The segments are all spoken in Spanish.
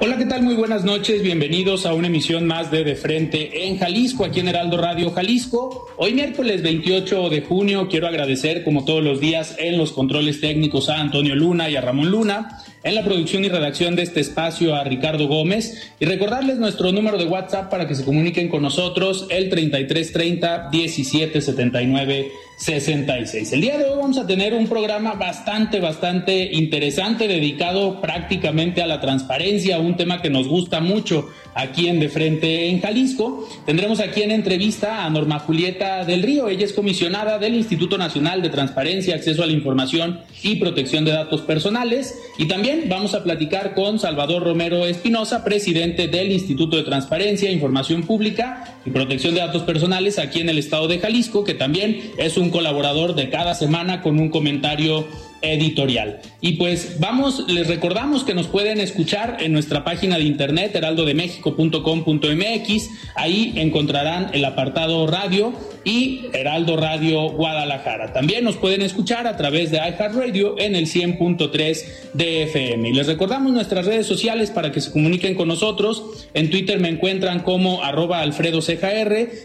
Hola, ¿qué tal? Muy buenas noches. Bienvenidos a una emisión más de De Frente en Jalisco, aquí en Heraldo Radio Jalisco. Hoy miércoles 28 de junio quiero agradecer, como todos los días, en los controles técnicos a Antonio Luna y a Ramón Luna, en la producción y redacción de este espacio a Ricardo Gómez y recordarles nuestro número de WhatsApp para que se comuniquen con nosotros, el 3330 1779 66. El día de hoy vamos a tener un programa bastante, bastante interesante dedicado prácticamente a la transparencia, un tema que nos gusta mucho aquí en De Frente en Jalisco. Tendremos aquí en entrevista a Norma Julieta del Río. Ella es comisionada del Instituto Nacional de Transparencia, Acceso a la Información y Protección de Datos Personales. Y también vamos a platicar con Salvador Romero Espinosa, presidente del Instituto de Transparencia, Información Pública y Protección de Datos Personales aquí en el estado de Jalisco, que también es un colaborador de cada semana con un comentario editorial. Y pues vamos, les recordamos que nos pueden escuchar en nuestra página de internet heraldodemexico.com.mx. Ahí encontrarán el apartado radio y Heraldo Radio Guadalajara. También nos pueden escuchar a través de iHeartRadio en el 100.3 de FM. Y les recordamos nuestras redes sociales para que se comuniquen con nosotros. En Twitter me encuentran como arroba Alfredo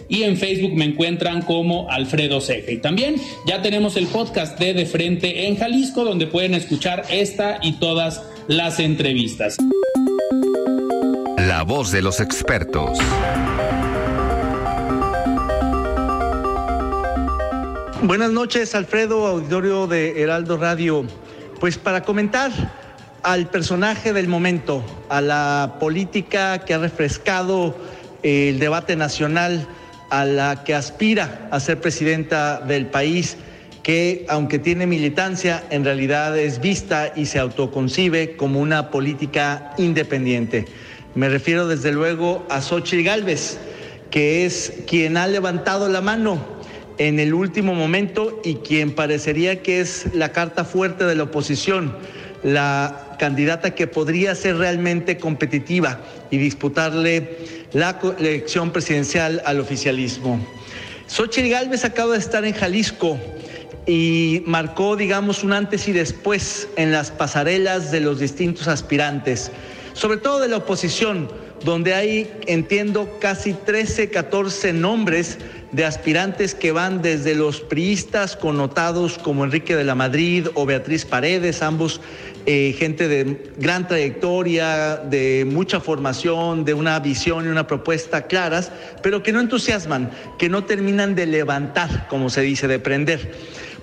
y en Facebook me encuentran como Alfredo Ceja. Y también ya tenemos el podcast de De Frente en Jalisco donde pueden escuchar esta y todas las entrevistas. La voz de los expertos. Buenas noches, Alfredo, auditorio de Heraldo Radio. Pues para comentar al personaje del momento, a la política que ha refrescado el debate nacional, a la que aspira a ser presidenta del país, que aunque tiene militancia, en realidad es vista y se autoconcibe como una política independiente. Me refiero desde luego a Xochitl Gálvez, que es quien ha levantado la mano en el último momento y quien parecería que es la carta fuerte de la oposición, la candidata que podría ser realmente competitiva y disputarle la elección presidencial al oficialismo. Xochitl Gálvez acaba de estar en Jalisco y marcó, digamos, un antes y después en las pasarelas de los distintos aspirantes, sobre todo de la oposición, donde hay, entiendo, casi 13, 14 nombres de aspirantes que van desde los priistas connotados como Enrique de la Madrid o Beatriz Paredes, ambos eh, gente de gran trayectoria, de mucha formación, de una visión y una propuesta claras, pero que no entusiasman, que no terminan de levantar, como se dice, de prender.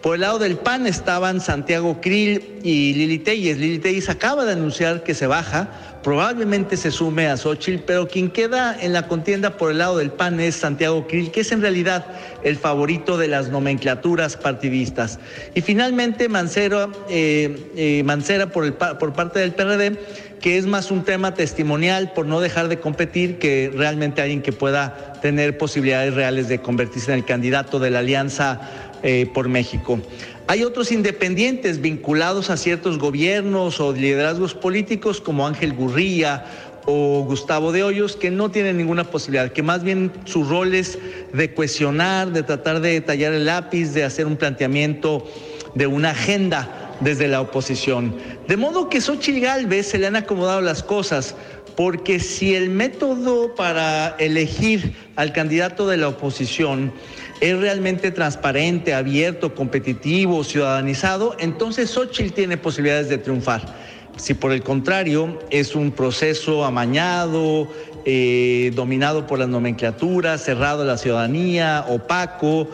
Por el lado del PAN estaban Santiago Krill y Lili Telles. Lili Telles acaba de anunciar que se baja, probablemente se sume a Xochitl, pero quien queda en la contienda por el lado del PAN es Santiago Krill, que es en realidad el favorito de las nomenclaturas partidistas. Y finalmente Mancera, eh, eh, Mancera por, parte del PRD, que es más un tema testimonial por no dejar de competir que realmente alguien que pueda tener posibilidades reales de convertirse en el candidato de la alianza eh, por México. Hay otros independientes vinculados a ciertos gobiernos o liderazgos políticos como Ángel Gurría o Gustavo de Hoyos que no tienen ninguna posibilidad, que más bien su rol es de cuestionar, de tratar de tallar el lápiz, de hacer un planteamiento de una agenda desde la oposición. De modo que Xochitl Galvez se le han acomodado las cosas, porque si el método para elegir al candidato de la oposición es realmente transparente, abierto, competitivo, ciudadanizado, entonces Xochitl tiene posibilidades de triunfar. si por el contrario es un proceso amañado, eh, dominado por las nomenclaturas, cerrado a la ciudadanía, opaco,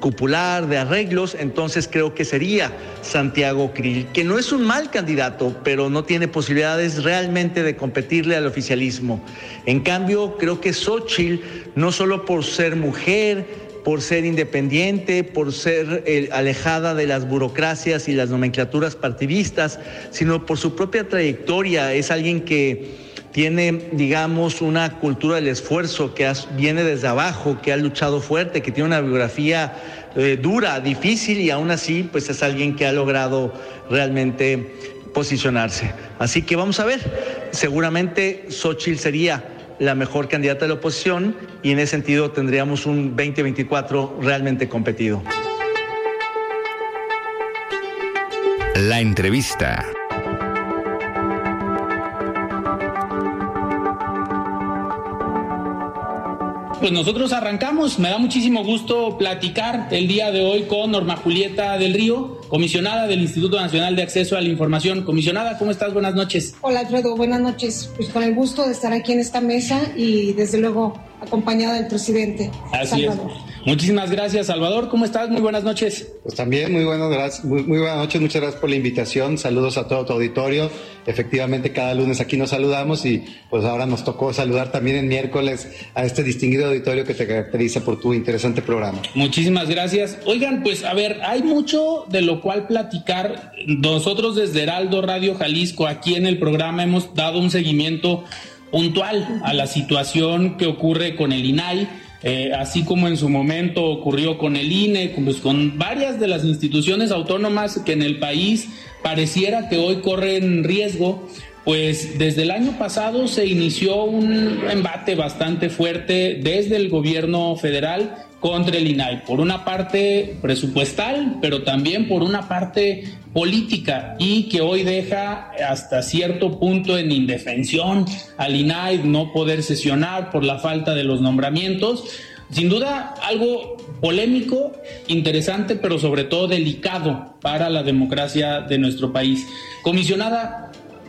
cupular, de arreglos, entonces creo que sería Santiago Krill, que no es un mal candidato, pero no tiene posibilidades realmente de competirle al oficialismo. En cambio, creo que Xochitl, no solo por ser mujer, por ser independiente, por ser eh, alejada de las burocracias y las nomenclaturas partidistas, sino por su propia trayectoria. Es alguien que tiene, digamos, una cultura del esfuerzo que viene desde abajo, que ha luchado fuerte, que tiene una biografía eh, dura, difícil y aún así, pues es alguien que ha logrado realmente posicionarse. Así que vamos a ver, seguramente Xochitl sería la mejor candidata de la oposición y en ese sentido tendríamos un 2024 realmente competido. La entrevista. Pues nosotros arrancamos. Me da muchísimo gusto platicar el día de hoy con Norma Julieta del Río, comisionada del Instituto Nacional de Acceso a la Información. Comisionada, ¿cómo estás? Buenas noches. Hola Alfredo, buenas noches. Pues con el gusto de estar aquí en esta mesa y desde luego acompañada del presidente. Así Salvador. es. Muchísimas gracias, Salvador. ¿Cómo estás? Muy buenas noches. Pues también muy buenas, gracias, muy, buenas noches. Muchas gracias por la invitación. Saludos a todo tu auditorio. Efectivamente, cada lunes aquí nos saludamos y pues ahora nos tocó saludar también en miércoles a este distinguido auditorio que te caracteriza por tu interesante programa. Muchísimas gracias. Oigan, pues a ver, hay mucho de lo cual platicar. Nosotros desde Heraldo Radio Jalisco, aquí en el programa, hemos dado un seguimiento puntual a la situación que ocurre con el INAI, eh, así como en su momento ocurrió con el INE, pues con varias de las instituciones autónomas que en el país pareciera que hoy corren riesgo. Pues desde el año pasado se inició un embate bastante fuerte desde el gobierno federal contra el INAI, por una parte presupuestal, pero también por una parte política y que hoy deja hasta cierto punto en indefensión al INAI no poder sesionar por la falta de los nombramientos. Sin duda algo polémico, interesante, pero sobre todo delicado para la democracia de nuestro país. Comisionada,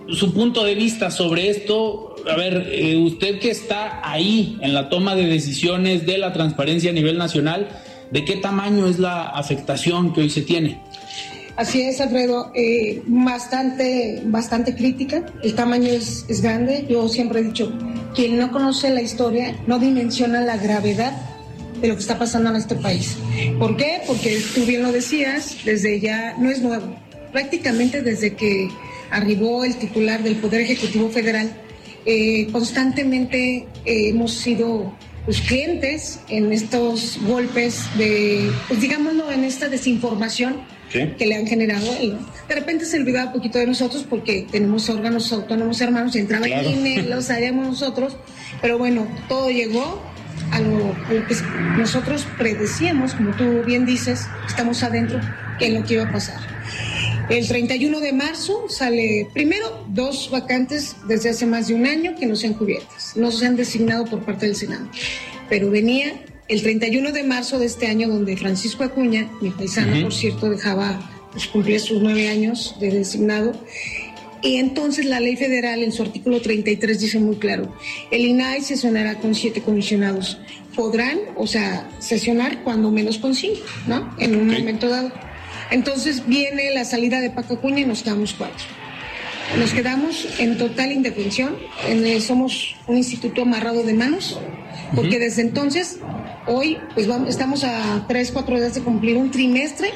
su punto de vista sobre esto, a ver, eh, usted que está ahí en la toma de decisiones de la transparencia a nivel nacional, ¿de qué tamaño es la afectación que hoy se tiene? Así es, Alfredo, eh, bastante, bastante crítica. El tamaño es, es grande. Yo siempre he dicho, quien no conoce la historia no dimensiona la gravedad de lo que está pasando en este país. ¿Por qué? Porque tú bien lo decías, desde ya, no es nuevo, prácticamente desde que arribó el titular del Poder Ejecutivo Federal, eh, constantemente eh, hemos sido pues, clientes en estos golpes de, pues digámoslo, en esta desinformación que le han generado. De repente se olvidaba un poquito de nosotros porque tenemos órganos autónomos hermanos entraba el INE, los haríamos nosotros, pero bueno, todo llegó a lo, que nosotros predecíamos, como tú bien dices, estamos adentro, que lo que iba a pasar. El 31 de marzo sale primero dos vacantes desde hace más de un año que no sean cubiertas, no se han designado por parte del Senado, pero venía el 31 de marzo de este año donde Francisco Acuña, mi paisano por cierto, dejaba pues, cumplir sus nueve años de designado. Y entonces la ley federal en su artículo 33 dice muy claro, el INAI sesionará con siete comisionados. Podrán, o sea, sesionar cuando menos con cinco, ¿no? En un momento dado. Entonces viene la salida de Paco Acuña y nos quedamos cuatro. Nos quedamos en total indefensión, somos un instituto amarrado de manos, porque desde entonces, hoy, pues vamos, estamos a tres, cuatro días de cumplir un trimestre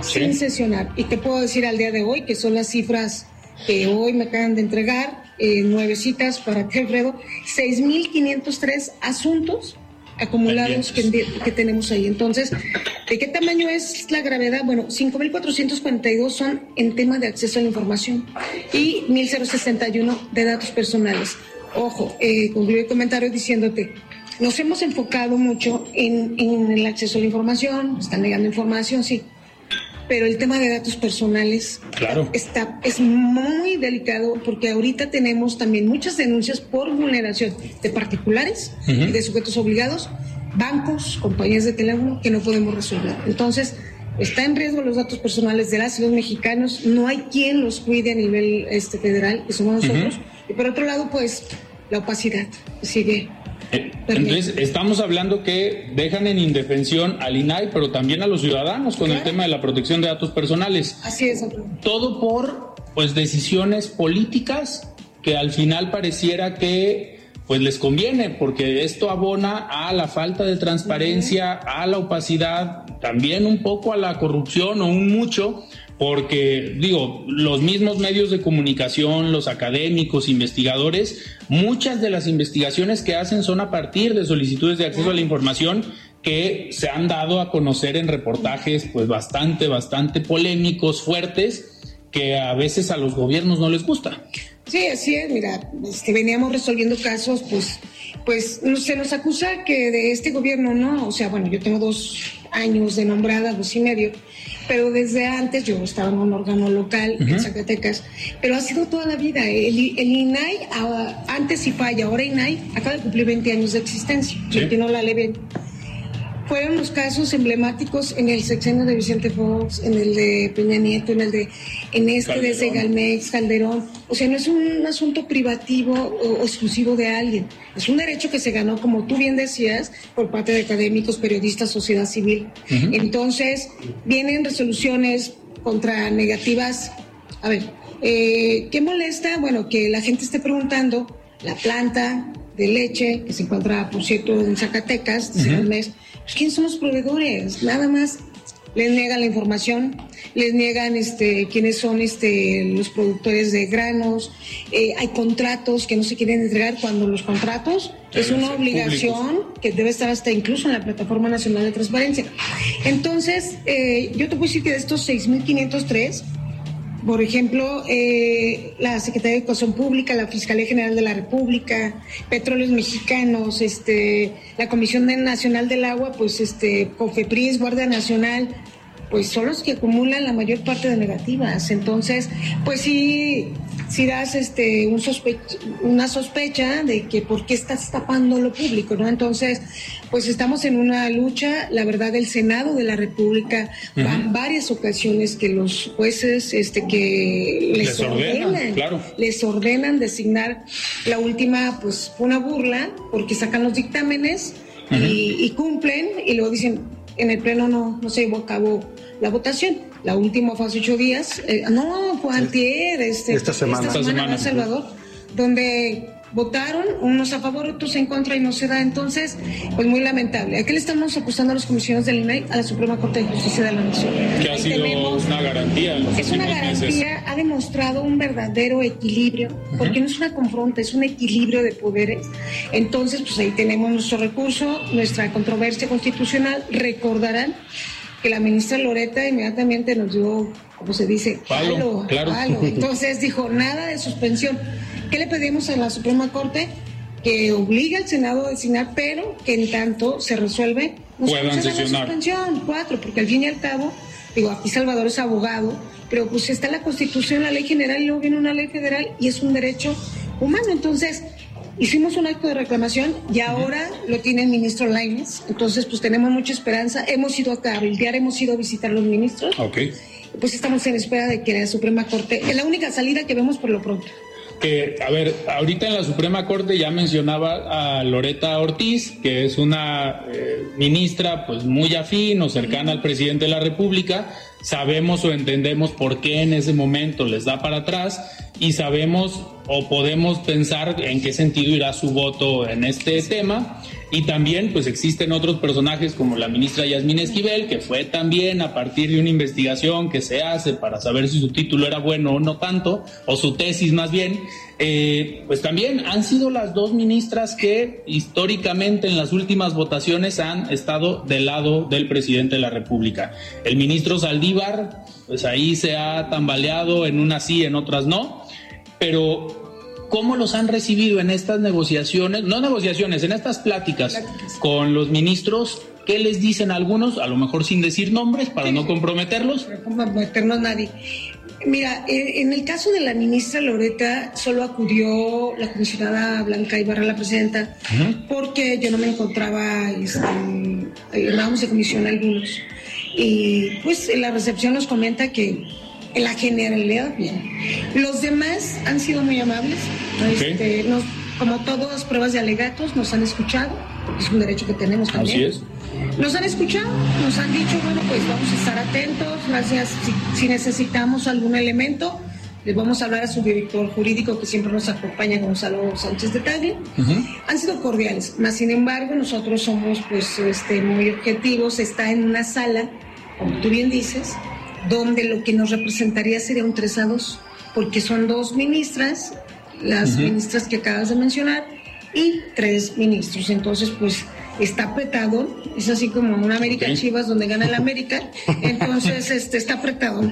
sin sesionar. Y te puedo decir al día de hoy, que son las cifras que hoy me acaban de entregar, eh, nueve citas para que Alfredo, 6.503 asuntos acumulados que, tenemos ahí. Entonces, ¿de qué tamaño es la gravedad? Bueno, 5.442 son en tema de acceso a la información y 1.061 de datos personales. Ojo, eh, concluyo el comentario diciéndote, nos hemos enfocado mucho en, en el acceso a la información, están negando información, sí, pero el tema de datos personales claro. está, es muy delicado porque ahorita tenemos también muchas denuncias por vulneración de particulares y de sujetos obligados, bancos, compañías de teléfono que no podemos resolver. Entonces, está en riesgo los datos personales de las y los mexicanos, no hay quien los cuide a nivel este, federal, que somos nosotros. Y por otro lado, pues la opacidad sigue. Eh, entonces, estamos hablando que dejan en indefensión al INAI, pero también a los ciudadanos con el tema de la protección de datos personales. Así es. Todo por pues decisiones políticas que al final pareciera que pues les conviene, porque esto abona a la falta de transparencia, a la opacidad, también un poco a la corrupción o un mucho, porque digo, los mismos medios de comunicación, los académicos, investigadores, muchas de las investigaciones que hacen son a partir de solicitudes de acceso a la información que se han dado a conocer en reportajes pues bastante, bastante polémicos, fuertes, que a veces a los gobiernos no les gusta. Sí, así es, mira, este, veníamos resolviendo casos, pues, pues se nos acusa que de este gobierno no, o sea, bueno, yo tengo dos años de nombrada, dos y medio, pero desde antes yo estaba en un órgano local en Zacatecas, pero ha sido toda la vida. El, INAI, ah, antes falla, ahora INAI acaba de cumplir 20 años de existencia, ¿Sí? no la ley fueron los casos emblemáticos en el sexenio de Vicente Fox, en el de Peña Nieto, en el de en este desde Galmex, Calderón. O sea, no es un asunto privativo o, exclusivo de alguien. Es un derecho que se ganó, como tú bien decías, por parte de académicos, periodistas, sociedad civil. Entonces, vienen resoluciones contra negativas. A ver, eh, ¿qué molesta? Bueno, que la gente esté preguntando la planta de leche que se encuentra, por cierto, en Zacatecas, desde el mes pues, ¿quién son los proveedores? Nada más les niegan la información, les niegan este, quiénes son este, los productores de granos, eh, hay contratos que no se quieren entregar cuando los contratos es una obligación que debe estar hasta incluso en la Plataforma Nacional de Transparencia. Entonces, eh, yo te puedo decir que de estos 6.503, por ejemplo, eh, la Secretaría de Educación Pública, la Fiscalía General de la República, Petróleos Mexicanos, este, la Comisión Nacional del Agua, pues este, COFEPRIS, Guardia Nacional, pues son los que acumulan la mayor parte de negativas. Entonces, pues sí, si das este, un una sospecha de que por qué estás tapando lo público, ¿no? Entonces, pues estamos en una lucha, la verdad, el Senado de la República, van varias ocasiones que los jueces este, que les, ordenan, les ordenan designar la última, pues una burla, porque sacan los dictámenes y, cumplen y luego dicen, en el pleno no, no se llevó a cabo la votación. La última fue hace ocho días, eh, no, fue antier, este, esta semana, esta semana, en Salvador, donde votaron unos a favor, otros en contra y no se da. Entonces, pues muy lamentable. ¿A qué le estamos acusando a los comisiones del INAI? A la Suprema Corte de Justicia de la Nación. Que ha sido una garantía. es una garantía, ha demostrado un verdadero equilibrio, porque no es una confronta, es un equilibrio de poderes. Entonces, pues ahí tenemos nuestro recurso, nuestra controversia constitucional. Recordarán que la ministra Loreta inmediatamente nos dio, como se dice, palo, claro. Entonces dijo, nada de suspensión. ¿Qué le pedimos a la Suprema Corte? Que obligue al Senado a designar, pero que en tanto se resuelve, nos puedan sesionar. suspensión, cuatro, porque al fin y al cabo, digo, aquí Salvador es abogado, pero pues está la Constitución, la ley general, y luego viene una ley federal y es un derecho humano. Entonces, Hicimos un acto de reclamación y ahora lo tiene el ministro Laines. Entonces, pues tenemos mucha esperanza. Hemos ido a cabildear, hemos ido a visitar a los ministros. Ok. Pues estamos en espera de que la Suprema Corte, es la única salida que vemos por lo pronto. Que, a ver, ahorita en la Suprema Corte ya mencionaba a Loreta Ortiz, que es una eh, ministra pues muy afín o cercana al presidente de la República. Sabemos o entendemos por qué en ese momento les da para atrás y sabemos o podemos pensar en qué sentido irá su voto en este tema. Y también pues existen otros personajes como la ministra Yasmín Esquivel, que fue también a partir de una investigación que se hace para saber si su título era bueno o no tanto, o su tesis más bien, eh, pues también han sido las dos ministras que históricamente en las últimas votaciones han estado del lado del presidente de la República. El ministro Saldívar, pues ahí se ha tambaleado en unas sí, en otras no pero ¿cómo los han recibido en estas negociaciones? No negociaciones, en estas pláticas, con los ministros. ¿Qué les dicen algunos? A lo mejor sin decir nombres para no comprometerlos. No comprometernos nadie. Mira, en el caso de la ministra Loreta, solo acudió la comisionada Blanca Ibarra, la presidenta, porque yo no me encontraba, eh, de comisión algunos. y pues la recepción nos comenta que en la generalidad bien. Los demás han sido muy amables, este, como todas pruebas de alegatos, nos han escuchado, porque es un derecho que tenemos también. Así es. Nos han escuchado, nos han dicho, bueno, pues vamos a estar atentos, gracias, si, necesitamos algún elemento, les vamos a hablar a su director jurídico que siempre nos acompaña, Gonzalo Sánchez de Tagle. Han sido cordiales, más sin embargo nosotros somos pues este, muy objetivos, está en una sala, como tú bien dices, donde lo que nos representaría sería un 3 a 2, porque son dos ministras, las ministras que acabas de mencionar, y tres ministros. Entonces, pues está apretado, es así como una América Chivas donde gana el América, entonces este está apretado.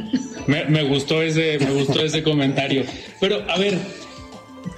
Me, gustó ese, me gustó ese comentario. Pero a ver,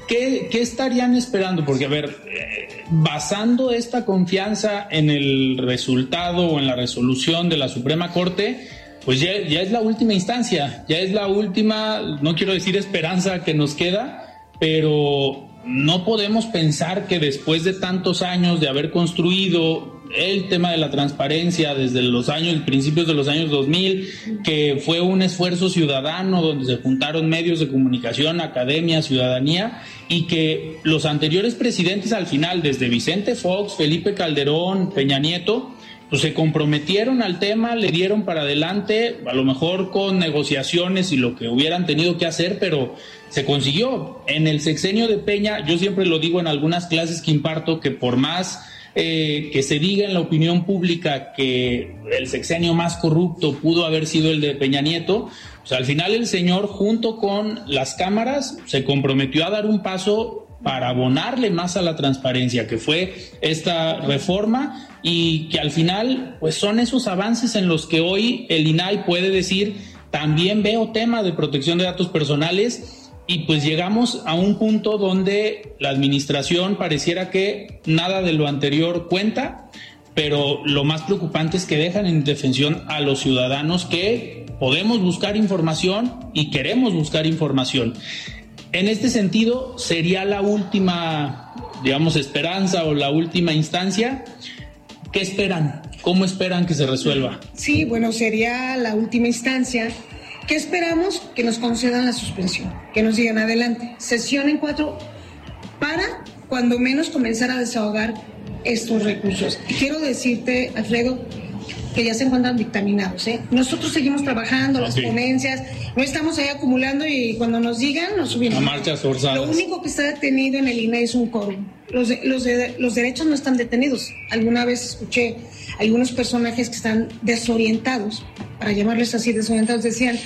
¿qué, ¿qué, estarían esperando? Porque a ver, eh, basando esta confianza en el resultado o en la resolución de la Suprema Corte, pues ya, es la última instancia, ya es la última, no quiero decir esperanza que nos queda, pero no podemos pensar que después de tantos años de haber construido el tema de la transparencia desde los años, principios de los años 2000, que fue un esfuerzo ciudadano donde se juntaron medios de comunicación, academia, ciudadanía, y que los anteriores presidentes al final, desde Vicente Fox, Felipe Calderón, Peña Nieto, pues se comprometieron al tema, le dieron para adelante, a lo mejor con negociaciones y lo que hubieran tenido que hacer, pero se consiguió. En el sexenio de Peña, yo siempre lo digo en algunas clases que imparto, que por más eh, que se diga en la opinión pública que el sexenio más corrupto pudo haber sido el de Peña Nieto, pues al final el señor junto con las cámaras se comprometió a dar un paso para abonarle más a la transparencia, que fue esta reforma y que al final pues son esos avances en los que hoy el INAI puede decir, también veo tema de protección de datos personales y pues llegamos a un punto donde la administración pareciera que nada de lo anterior cuenta, pero lo más preocupante es que dejan en defensión a los ciudadanos que podemos buscar información y queremos buscar información. En este sentido, sería la última, digamos, esperanza o la última instancia. ¿Qué esperan? ¿Cómo esperan que se resuelva? Sí, bueno, sería la última instancia. ¿Qué esperamos? Que nos concedan la suspensión, que nos digan adelante. Sesión en cuatro para, cuando menos, comenzar a desahogar estos recursos. quiero decirte, Alfredo, que ya se encuentran dictaminados. ¿eh? Nosotros seguimos trabajando, las ponencias, no estamos ahí acumulando y cuando nos digan nos subimos. A Lo único que está detenido en el INE es un quórum. Los, los, los derechos no están detenidos. Alguna vez escuché algunos personajes que están desorientados, para llamarles así desorientados, decían,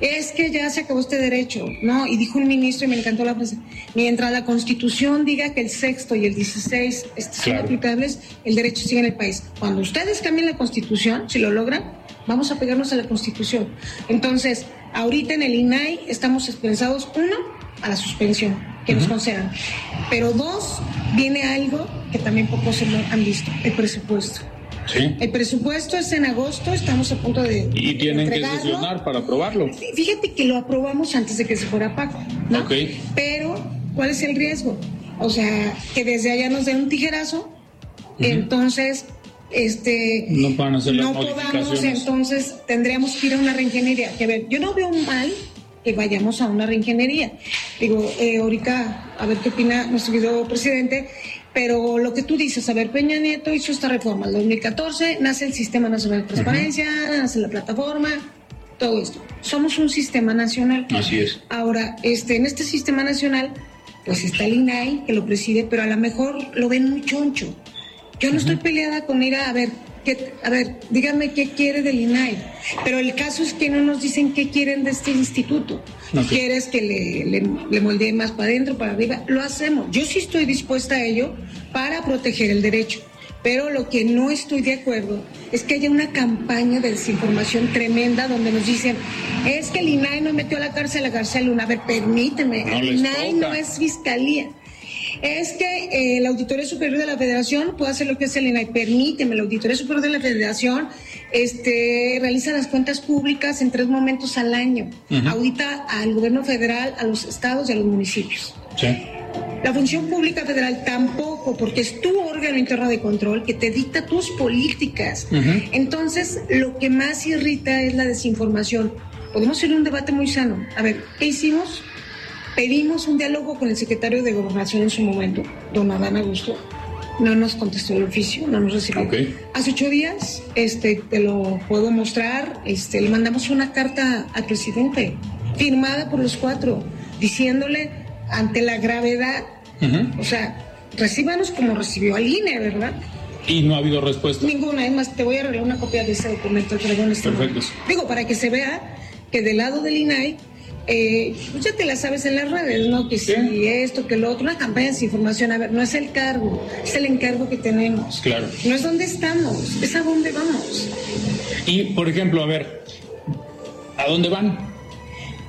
es que ya se acabó este derecho, ¿no? Y dijo un ministro, y me encantó la frase, mientras la Constitución diga que el sexto y el 16 son aplicables, el derecho sigue en el país. Cuando ustedes cambien la Constitución, si lo logran, vamos a pegarnos a la Constitución. Entonces, ahorita en el INAI estamos expresados, uno, a la suspensión, que nos concedan. Pero dos, viene algo que también pocos han visto, el presupuesto. El presupuesto es en agosto, estamos a punto de. Y tienen que sesionar para aprobarlo. Fíjate que lo aprobamos antes de que se fuera Paco. ¿no? Pero, ¿cuál es el riesgo? O sea, que desde allá nos den un tijerazo, entonces este no van a hacer no podamos entonces tendríamos que ir a una reingeniería que ver yo no veo mal que vayamos a una reingeniería digo eh, ahorita a ver qué opina nuestro querido presidente pero lo que tú dices, a ver, Peña Nieto hizo esta reforma, el 2014 nace el Sistema Nacional de Transparencia, nace la plataforma, todo esto. Somos un sistema nacional. Así es. Ahora, este, en este sistema nacional, pues está el INAI, que lo preside, pero a lo mejor lo ven muy choncho. Yo no estoy peleada con ir a, ver, a ver, díganme qué quiere del INAI. Pero el caso es que no nos dicen qué quieren de este instituto. ¿Quieres que le, le, le moldee más para adentro, para arriba? Lo hacemos. Yo sí estoy dispuesta a ello para proteger el derecho. Pero lo que no estoy de acuerdo es que haya una campaña de desinformación tremenda donde nos dicen, es que el INAI no metió a la cárcel a García Luna. A ver, permíteme, el INAI no es fiscalía es que eh, la Auditoría Superior de la Federación puede hacer lo que es el INAI. Permíteme, la Auditoría Superior de la Federación este, realiza las cuentas públicas en tres momentos al año. Audita al gobierno federal, a los estados y a los municipios. Sí. La función pública federal tampoco, porque es tu órgano interno de control que te dicta tus políticas. Entonces, lo que más irrita es la desinformación. Podemos hacer un debate muy sano. A ver, ¿qué hicimos? Pedimos un diálogo con el secretario de Gobernación en su momento, don Adán Augusto. No nos contestó el oficio, no nos recibió. Hace ocho días, este, te lo puedo mostrar, este, le mandamos una carta al presidente, firmada por los cuatro, diciéndole ante la gravedad, o sea, recíbanos como recibió al INE, ¿verdad? Y no ha habido respuesta. Ninguna, es más, te voy a arreglar una copia de ese documento este Perfecto. Digo, para que se vea que del lado del INAI eh, pues ya te la sabes en las redes, ¿no? Que si esto, que lo otro, una campaña de información, a ver, no es el cargo, es el encargo que tenemos. Claro. No es dónde estamos, es a dónde vamos. Y, por ejemplo, a ver, ¿a dónde van?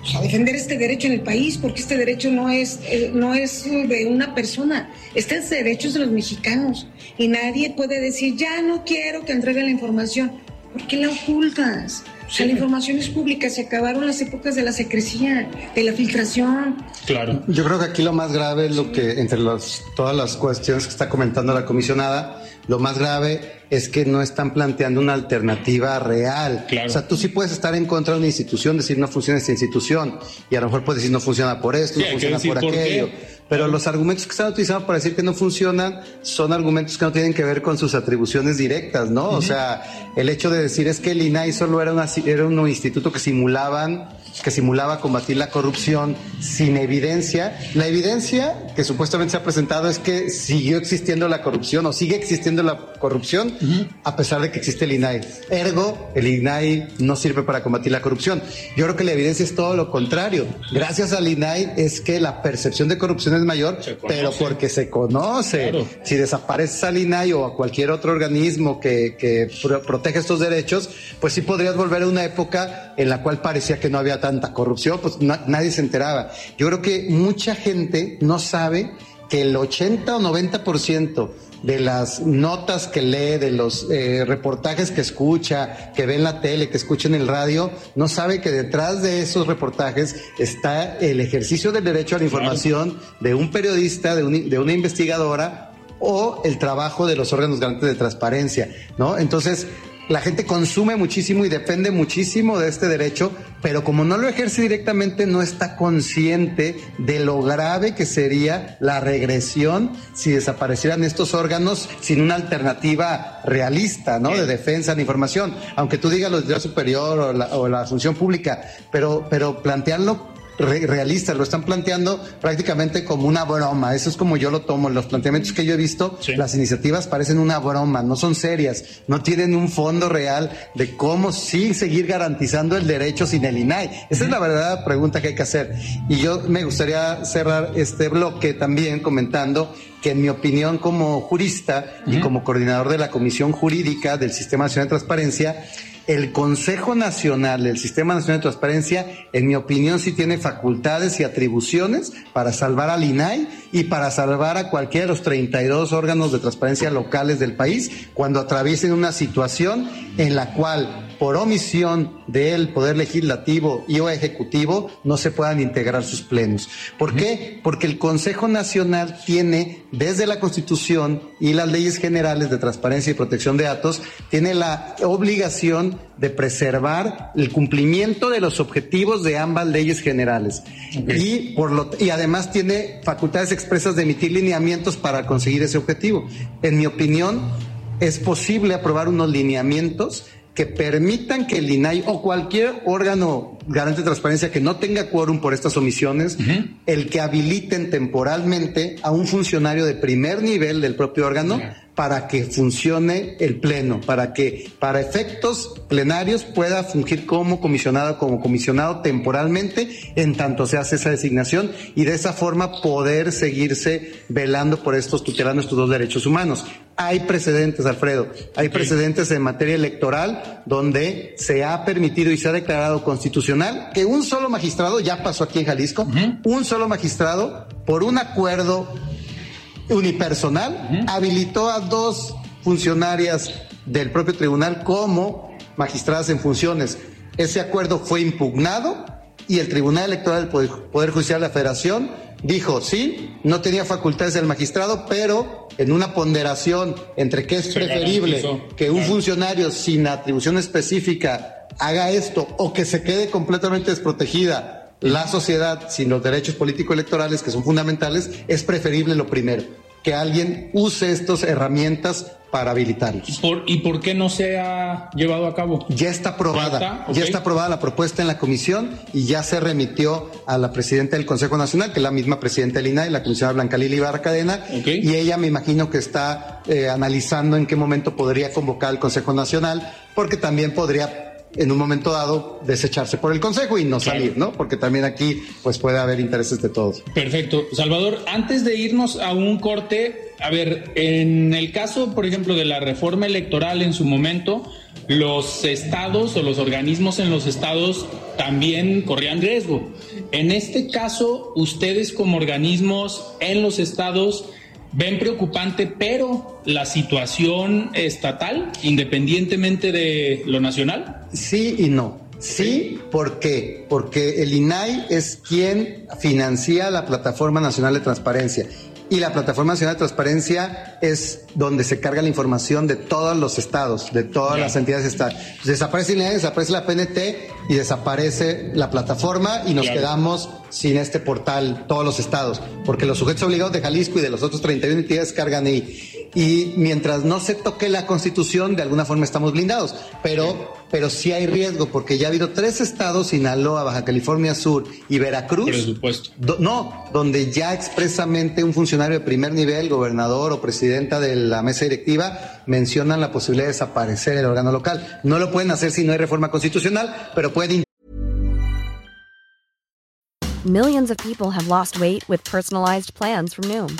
Pues a defender este derecho en el país, porque este derecho no es, eh, no es de una persona, este es derecho de los mexicanos. Y nadie puede decir, ya no quiero que entregue la información. ¿Por qué la ocultas? O sea, la información es pública, se acabaron las épocas de la secrecía, de la filtración. Claro. Yo creo que aquí lo más grave es lo que, entre las, todas las cuestiones que está comentando la comisionada, lo más grave es que no están planteando una alternativa real. O sea, tú sí puedes estar en contra de una institución, decir no funciona esta institución, y a lo mejor puedes decir no funciona por esto, no funciona por aquello. Pero los argumentos que están utilizando para decir que no funcionan son argumentos que no tienen que ver con sus atribuciones directas, ¿no? O sea, el hecho de decir es que el INAI solo era, una, era un instituto que simulaban que simulaba combatir la corrupción sin evidencia. La evidencia que supuestamente se ha presentado es que siguió existiendo la corrupción o sigue existiendo la corrupción a pesar de que existe el INAI. Ergo, el INAI no sirve para combatir la corrupción. Yo creo que la evidencia es todo lo contrario. Gracias al INAI es que la percepción de corrupción es mayor, pero porque se conoce. Si desapareces al INAI o a cualquier otro organismo que, que protege estos derechos, pues sí podrías volver a una época en la cual parecía que no había tanta corrupción, pues nadie se enteraba. Yo creo que mucha gente no sabe que el 80 o 90% de las notas que lee, de los eh, reportajes que escucha, que ve en la tele, que escucha en el radio, no sabe que detrás de esos reportajes está el ejercicio del derecho a la información de un periodista, de, de una investigadora o el trabajo de los órganos garantes de transparencia, ¿no? Entonces, la gente consume muchísimo y depende muchísimo de este derecho, pero como no lo ejerce directamente, no está consciente de lo grave que sería la regresión si desaparecieran estos órganos sin una alternativa realista, ¿no? De defensa de información. Aunque tú digas los derechos superior o la, o la función pública, pero, pero plantearlo realistas, lo están planteando prácticamente como una broma. Eso es como yo lo tomo. Los planteamientos que yo he visto, las iniciativas parecen una broma, no son serias, no tienen un fondo real de cómo sí seguir garantizando el derecho sin el INAI. Esa es la verdadera pregunta que hay que hacer. Y yo me gustaría cerrar este bloque también comentando que en mi opinión como jurista y como coordinador de la Comisión Jurídica del Sistema Nacional de Transparencia, el Consejo Nacional del Sistema Nacional de Transparencia, en mi opinión, sí tiene facultades y atribuciones para salvar al INAI y para salvar a cualquiera de los 32 órganos de transparencia locales del país cuando atraviesen una situación en la cual por omisión del Poder Legislativo y o Ejecutivo no se puedan integrar sus plenos. ¿Por qué? Porque el Consejo Nacional tiene, desde la Constitución y las leyes generales de transparencia y protección de datos, tiene la obligación de preservar el cumplimiento de los objetivos de ambas leyes generales. Y, por lo, y además tiene facultades expresas de emitir lineamientos para conseguir ese objetivo. En mi opinión, es posible aprobar unos lineamientos que permitan que el INAI o cualquier órgano garante de transparencia que no tenga quórum por estas omisiones, el que habiliten temporalmente a un funcionario de primer nivel del propio órgano para que funcione el pleno, para que para efectos plenarios pueda fungir como comisionado, como comisionado temporalmente, en tanto se hace esa designación y de esa forma poder seguirse velando por estos, tutelando estos dos derechos humanos. Hay precedentes, Alfredo, hay precedentes en materia electoral donde se ha permitido y se ha declarado constitucional que un solo magistrado, ya pasó aquí en Jalisco, un solo magistrado, por un acuerdo unipersonal, habilitó a dos funcionarias del propio tribunal como magistradas en funciones. Ese acuerdo fue impugnado y el Tribunal Electoral del Poder Judicial de la Federación dijo, sí, no tenía facultades del magistrado, pero en una ponderación entre qué es preferible que un funcionario sin atribución específica haga esto o que se quede completamente desprotegida la sociedad sin los derechos político-electorales que son fundamentales, es preferible lo primero, que alguien use estas herramientas para habilitarlos. ¿Y por qué no se ha llevado a cabo? Ya está aprobada, ya está aprobada la propuesta en la comisión y ya se remitió a la presidenta del Consejo Nacional, que es la misma presidenta del INAI, la comisionada Blanca Lili Ibarra Cadena, y ella me imagino que está eh, analizando en qué momento podría convocar al Consejo Nacional, porque también podría en un momento dado desecharse por el Consejo y no salir, ¿no? Porque también aquí pues puede haber intereses de todos. Perfecto. Salvador, antes de irnos a un corte, a ver, en el caso, por ejemplo, de la reforma electoral en su momento, los estados o los organismos en los estados también corrían riesgo. En este caso, ustedes como organismos en los estados ven preocupante, pero la situación estatal, independientemente de lo nacional? Sí y no. Sí, ¿por qué? Porque el INAI es quien financia la Plataforma Nacional de Transparencia y la Plataforma Nacional de Transparencia es donde se carga la información de todos los estados, de todas las entidades estatales. Desaparece INAI, desaparece la PNT y desaparece la plataforma y nos quedamos sin este portal todos los estados, porque los sujetos obligados de Jalisco y de los otros 31 entidades cargan ahí. Y mientras no se toque la constitución, de alguna forma estamos blindados, pero, pero sí hay riesgo, porque ya ha habido tres estados, Sinaloa, Baja California Sur y Veracruz. Presupuesto. no, donde ya expresamente un funcionario de primer nivel, gobernador o presidenta de la mesa directiva, mencionan la posibilidad de desaparecer el órgano local. No lo pueden hacer si no hay reforma constitucional, pero pueden Millions of people have lost weight with personalized plans from Noom,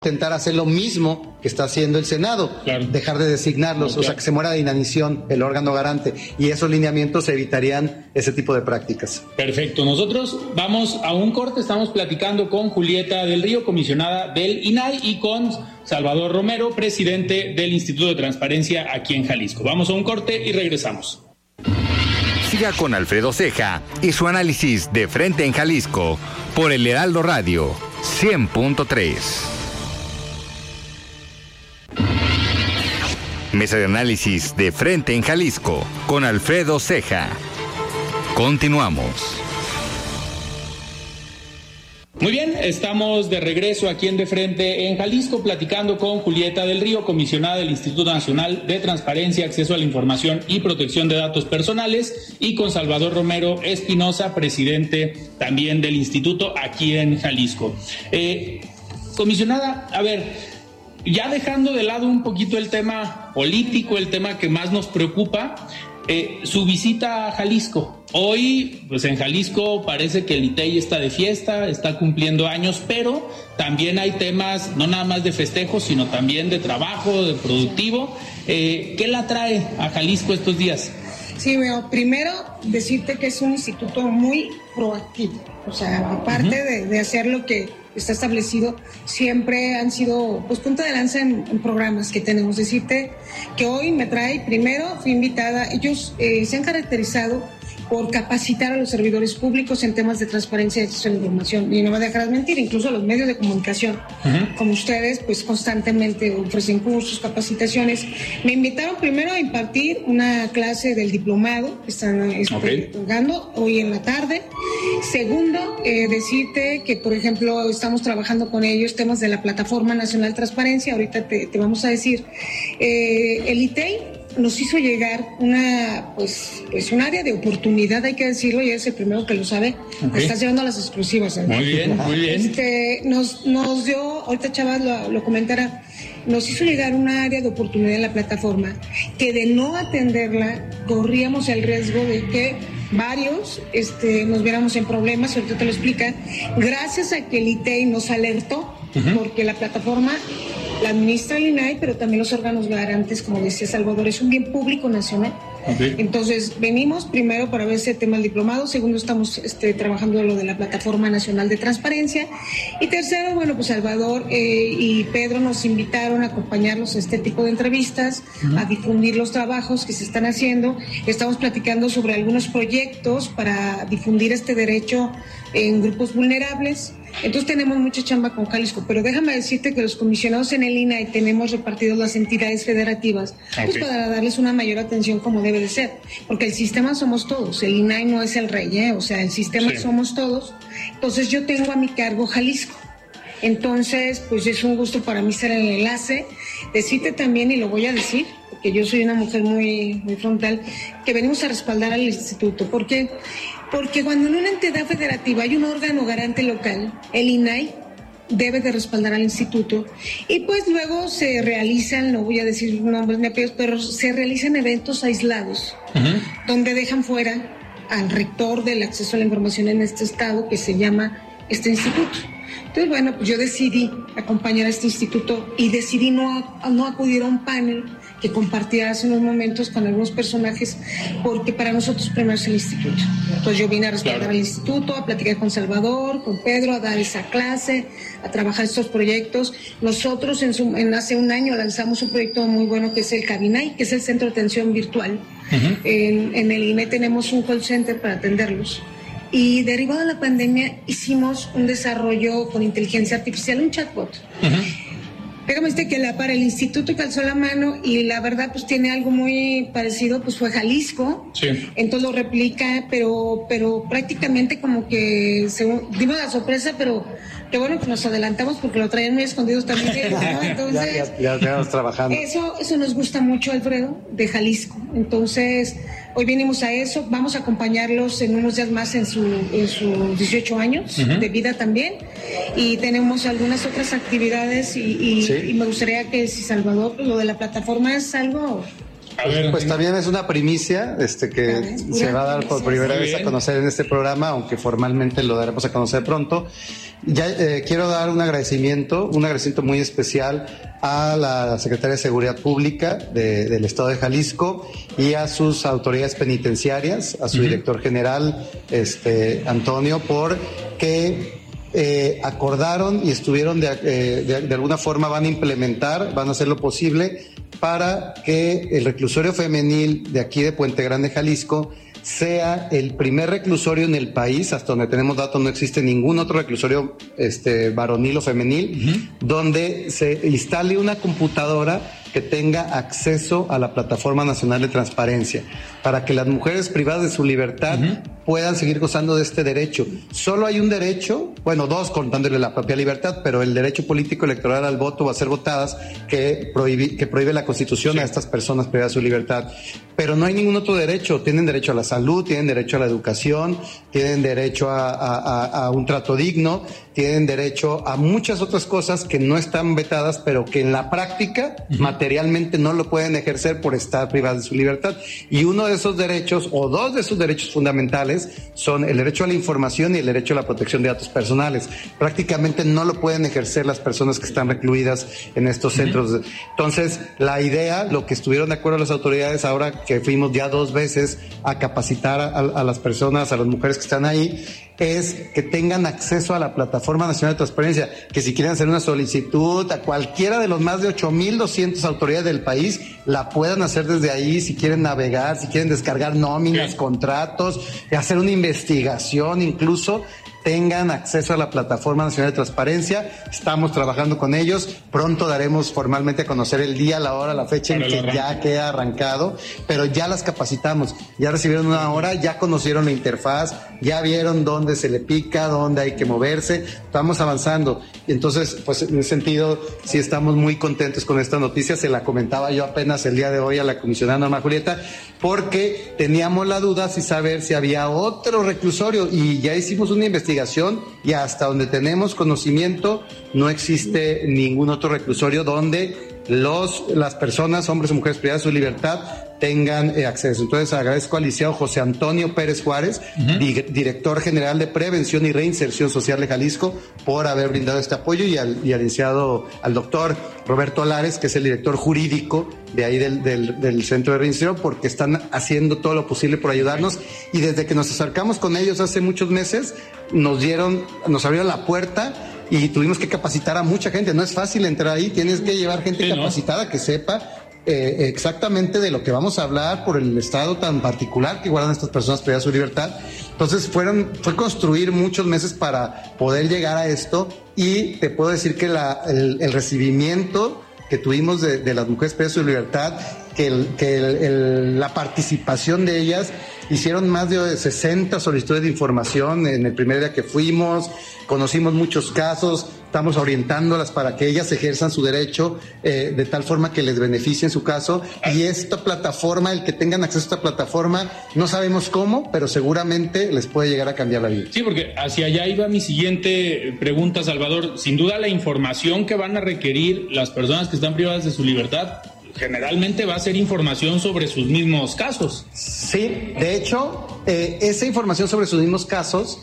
intentar hacer lo mismo que está haciendo el Senado, dejar de designarlos, o sea, que se muera de inanición el órgano garante, y esos lineamientos evitarían ese tipo de prácticas. Perfecto, nosotros vamos a un corte, estamos platicando con Julieta del Río, comisionada del INAI, y con Salvador Romero, presidente del Instituto de Transparencia aquí en Jalisco. Vamos a un corte y regresamos. Siga con Alfredo Ceja y su análisis de frente en Jalisco por el Heraldo Radio 100.3. Mesa de análisis de frente en Jalisco con Alfredo Ceja. Continuamos. Muy bien, estamos de regreso aquí en De Frente en Jalisco platicando con Julieta del Río, comisionada del Instituto Nacional de Transparencia, Acceso a la Información y Protección de Datos Personales, y con Salvador Romero Espinosa, presidente también del instituto aquí en Jalisco. Eh, comisionada, a ver, ya dejando de lado un poquito el tema político, el tema que más nos preocupa, eh, su visita a Jalisco. Hoy, pues en Jalisco parece que el ITEI está de fiesta, está cumpliendo años, pero también hay temas no nada más de festejos, sino también de trabajo, de productivo. Eh, ¿Qué la trae a Jalisco estos días? Sí, veo. Primero, decirte que es un instituto muy proactivo. O sea, aparte de, de hacer lo que está establecido, siempre han sido pues punta de lanza en, programas que tenemos. Decirte que hoy me trae, primero fui invitada, ellos eh, se han caracterizado por capacitar a los servidores públicos en temas de transparencia y acceso a la información. Y no me dejarás mentir, incluso los medios de comunicación, como ustedes, pues constantemente ofrecen cursos, capacitaciones. Me invitaron primero a impartir una clase del diplomado que están jugando hoy en la tarde Segundo, eh, decirte que, por ejemplo, estamos trabajando con ellos temas de la Plataforma Nacional Transparencia. Ahorita te, vamos a decir, eh, el ITEI nos hizo llegar una, pues, pues un área de oportunidad, hay que decirlo, y es el primero que lo sabe. Estás llevando las exclusivas. ¿eh? Muy bien, muy bien. Este, nos, nos dio, ahorita Chavas lo, lo comentará, nos hizo llegar una área de oportunidad en la plataforma que de no atenderla corríamos el riesgo de que varios este, nos viéramos en problemas, ahorita te lo explica, gracias a que el ITEI nos alertó, porque la plataforma la administra el INAI, pero también los órganos garantes, como decía Salvador, es un bien público nacional. Entonces, venimos primero para ver ese tema del diplomado, segundo, estamos este, trabajando lo de la Plataforma Nacional de Transparencia, y tercero, bueno, pues Salvador eh, y Pedro nos invitaron a acompañarnos a este tipo de entrevistas, a difundir los trabajos que se están haciendo. Estamos platicando sobre algunos proyectos para difundir este derecho en grupos vulnerables. Entonces tenemos mucha chamba con Jalisco, pero déjame decirte que los comisionados en el INAI tenemos repartidos las entidades federativas pues para darles una mayor atención como debe de ser, porque el sistema somos todos, el INAI no es el rey, ¿eh? o sea, el sistema somos todos. Entonces yo tengo a mi cargo Jalisco. Entonces, pues es un gusto para mí ser el enlace. Decirte también, y lo voy a decir, porque yo soy una mujer muy, muy frontal, que venimos a respaldar al instituto. porque porque cuando en una entidad federativa hay un órgano garante local, el INAI debe de respaldar al instituto y pues luego se realizan, no voy a decir nombres ni apellidos, pero se realizan eventos aislados donde dejan fuera al rector del acceso a la información en este estado que se llama este instituto. Entonces, bueno, pues yo decidí acompañar a este instituto y decidí no, no acudir a un panel que compartí hace unos momentos con algunos personajes, porque para nosotros primero es el instituto. Entonces yo vine a respaldar al instituto, a platicar con Salvador, con Pedro, a dar esa clase, a trabajar estos proyectos. Nosotros en, hace un año lanzamos un proyecto muy bueno que es el Cabinay, que es el Centro de Atención Virtual. en, en, el INE tenemos un call center para atenderlos. Y derivado de la pandemia hicimos un desarrollo con inteligencia artificial, un chatbot. Déjame decirte que la, para el instituto calzó la mano y la verdad pues tiene algo muy parecido, pues fue Jalisco. Sí. Entonces lo replica, pero, pero prácticamente como que se, dimos la sorpresa, pero qué bueno que nos adelantamos porque lo traían muy escondidos también. Entonces, ya, ya, trabajando. Eso, eso nos gusta mucho, Alfredo, de Jalisco. Entonces, Hoy venimos a eso, vamos a acompañarlos en unos días más en, su, en sus 18 años de vida también. Y tenemos algunas otras actividades y, me gustaría que si Salvador, lo de la plataforma es algo. Pues también es una primicia este que se va a dar por primera vez a conocer en este programa, aunque formalmente lo daremos a conocer pronto. Ya eh, quiero dar un agradecimiento, un agradecimiento muy especial a la Secretaria de Seguridad Pública del Estado de Jalisco y a sus autoridades penitenciarias, a su director general, este Antonio, por que eh, acordaron y estuvieron eh, de, de, alguna forma van a implementar, van a hacer lo posible para que el reclusorio femenil de aquí de Puente Grande, Jalisco, sea el primer reclusorio en el país, hasta donde tenemos datos no existe ningún otro reclusorio este, varonil o femenil, donde se instale una computadora que tenga acceso a la Plataforma Nacional de Transparencia, para que las mujeres privadas de su libertad puedan seguir gozando de este derecho. Solo hay un derecho, bueno, dos contándole la propia libertad, pero el derecho político electoral al voto o a ser votadas que, que prohíbe la Constitución a estas personas privadas de su libertad. Pero no hay ningún otro derecho. Tienen derecho a la salud, tienen derecho a la educación, tienen derecho a, a un trato digno, tienen derecho a muchas otras cosas que no están vetadas, pero que en la práctica materialmente no lo pueden ejercer por estar privadas de su libertad. Y uno de esos derechos, o dos de esos derechos fundamentales, son el derecho a la información y el derecho a la protección de datos personales. Prácticamente no lo pueden ejercer las personas que están recluidas en estos centros. Entonces, la idea, lo que estuvieron de acuerdo las autoridades ahora que fuimos ya dos veces a capacitar a las personas, a las mujeres que están ahí, es que tengan acceso a la Plataforma Nacional de Transparencia, que si quieren hacer una solicitud a cualquiera de los más de 8.200 autoridades del país, la puedan hacer desde ahí, si quieren navegar, si quieren descargar nóminas, contratos, hacer una investigación incluso, tengan acceso a la Plataforma Nacional de Transparencia. Estamos trabajando con ellos. Pronto daremos formalmente a conocer el día, la hora, la fecha en que ya queda arrancado, pero ya las capacitamos. Ya recibieron una hora, ya conocieron la interfaz, ya vieron dónde se le pica, dónde hay que moverse. Estamos avanzando. Entonces, pues en ese sentido, sí estamos muy contentos con esta noticia. Se la comentaba yo apenas el día de hoy a la comisionada Norma Julieta, porque teníamos la duda si saber si había otro reclusorio y ya hicimos una investigación y hasta donde tenemos conocimiento no existe ningún otro reclusorio donde los, las personas, hombres o mujeres privadas de su libertad, tengan eh, acceso. Entonces agradezco al licenciado José Antonio Pérez Juárez, director general de Prevención y Reinserción Social de Jalisco, por haber brindado este apoyo y al, y al licenciado, al doctor Roberto Alares, que es el director jurídico de ahí del, del, del, Centro de Reinserción, porque están haciendo todo lo posible por ayudarnos. Y desde que nos acercamos con ellos hace muchos meses, nos dieron, nos abrieron la puerta y tuvimos que capacitar a mucha gente. No es fácil entrar ahí, tienes que llevar gente capacitada que sepa eh, exactamente de lo que vamos a hablar por el estado tan particular que guardan estas personas privadas su libertad. Entonces fueron, fue construir muchos meses para poder llegar a esto y te puedo decir que la, el, recibimiento que tuvimos de, de las mujeres privadas de su libertad, que, el, que el, la participación de ellas hicieron más de 60 solicitudes de información en el primer día que fuimos, conocimos muchos casos, estamos orientándolas para que ellas ejerzan su derecho eh, de tal forma que les beneficie en su caso. Y esta plataforma, el que tengan acceso a esta plataforma, no sabemos cómo, pero seguramente les puede llegar a cambiar la vida. Sí, porque hacia allá iba mi siguiente pregunta, Salvador. Sin duda la información que van a requerir las personas que están privadas de su libertad generalmente va a ser información sobre sus mismos casos. Sí, de hecho, eh, esa información sobre sus mismos casos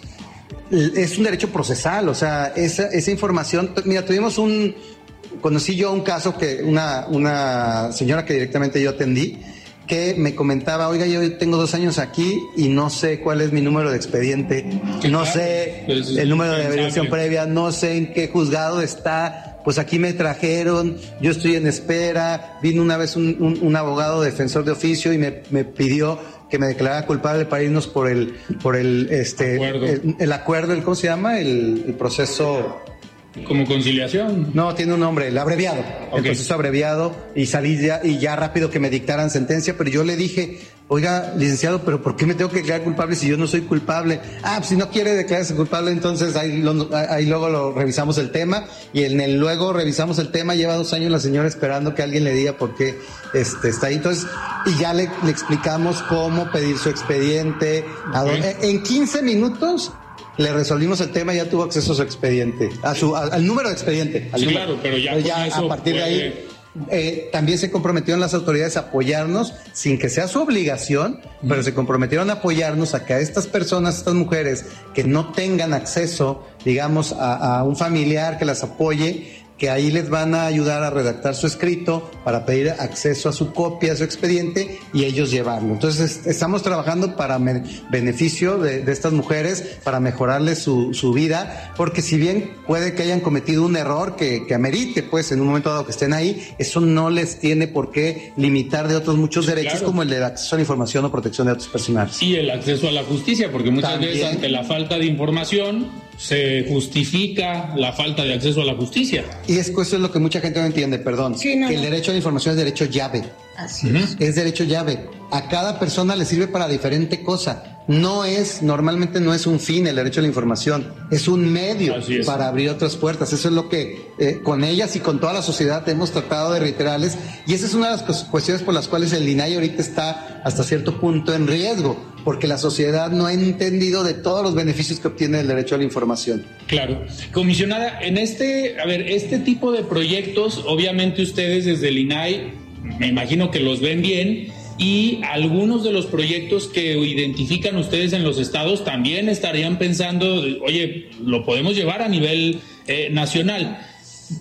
es un derecho procesal, o sea, esa, esa información, mira, tuvimos un, conocí yo un caso que una, una señora que directamente yo atendí, que me comentaba, oiga, yo tengo dos años aquí y no sé cuál es mi número de expediente, no sé el número de averiguación previa, no sé en qué juzgado está, pues aquí me trajeron, yo estoy en espera, vino una vez un, un, abogado defensor de oficio y me, me pidió que me declarara culpable para irnos por el, por el, este, El, acuerdo, el, ¿cómo se llama? El, proceso. Como conciliación. No, tiene un nombre, el abreviado. El proceso abreviado y salí ya, y ya rápido que me dictaran sentencia, pero yo le dije, Oiga, licenciado, pero ¿por qué me tengo que declarar culpable si yo no soy culpable? Ah, pues si no quiere declararse culpable, entonces ahí, ahí luego lo revisamos el tema y en el luego revisamos el tema. Lleva dos años la señora esperando que alguien le diga por qué este, está ahí. Entonces, y ya le, explicamos cómo pedir su expediente. en 15 minutos le resolvimos el tema y ya tuvo acceso a su expediente, a su, al número de expediente. sí, claro, pero ya, a partir de ahí eh, también se comprometieron las autoridades a apoyarnos, sin que sea su obligación, pero se comprometieron a apoyarnos a que a estas personas, estas mujeres que no tengan acceso, digamos, a un familiar que las apoye, que ahí les van a ayudar a redactar su escrito para pedir acceso a su copia, a su expediente y ellos llevarlo. Entonces estamos trabajando para beneficio de, estas mujeres, para mejorarles su, su, vida, porque si bien puede que hayan cometido un error que, que, amerite, pues en un momento dado que estén ahí, eso no les tiene por qué limitar de otros muchos derechos como el de acceso a la información o protección de datos personales. Y el acceso a la justicia, porque muchas veces ante la falta de información se justifica la falta de acceso a la justicia. Y es, eso es lo que mucha gente no entiende, perdón. el derecho a la información es derecho llave. Así es. Es derecho llave. A cada persona le sirve para diferente cosa. No es, normalmente no es un fin el derecho a la información, es un medio para abrir otras puertas. Eso es lo que eh, con ellas y con toda la sociedad hemos tratado de reiterarles. Y esa es una de las cuestiones por las cuales el INAI ahorita está hasta cierto punto en riesgo, porque la sociedad no ha entendido de todos los beneficios que obtiene el derecho a la información. Claro. Comisionada, en este, a ver, este tipo de proyectos, obviamente ustedes desde el INAI me imagino que los ven bien y algunos de los proyectos que identifican ustedes en los estados también estarían pensando, oye, lo podemos llevar a nivel eh, nacional.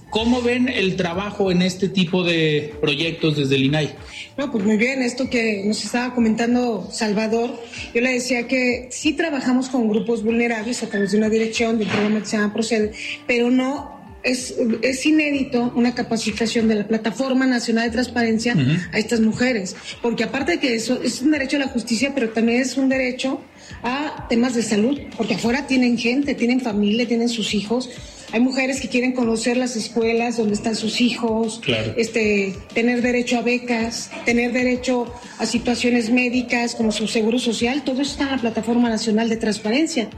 ¿Cómo ven el trabajo en este tipo de proyectos desde el INAI? No, pues muy bien, esto que nos estaba comentando Salvador, yo le decía que sí trabajamos con grupos vulnerables a través de una dirección, de un programa que se llama Procede, pero no es, es inédito una capacitación de la Plataforma Nacional de Transparencia a estas mujeres, porque aparte de que eso es un derecho a la justicia, pero también es un derecho a temas de salud, porque afuera tienen gente, tienen familia, tienen sus hijos. Hay mujeres que quieren conocer las escuelas donde están sus hijos, este, tener derecho a becas, tener derecho a situaciones médicas como su seguro social, todo eso está en la Plataforma Nacional de Transparencia.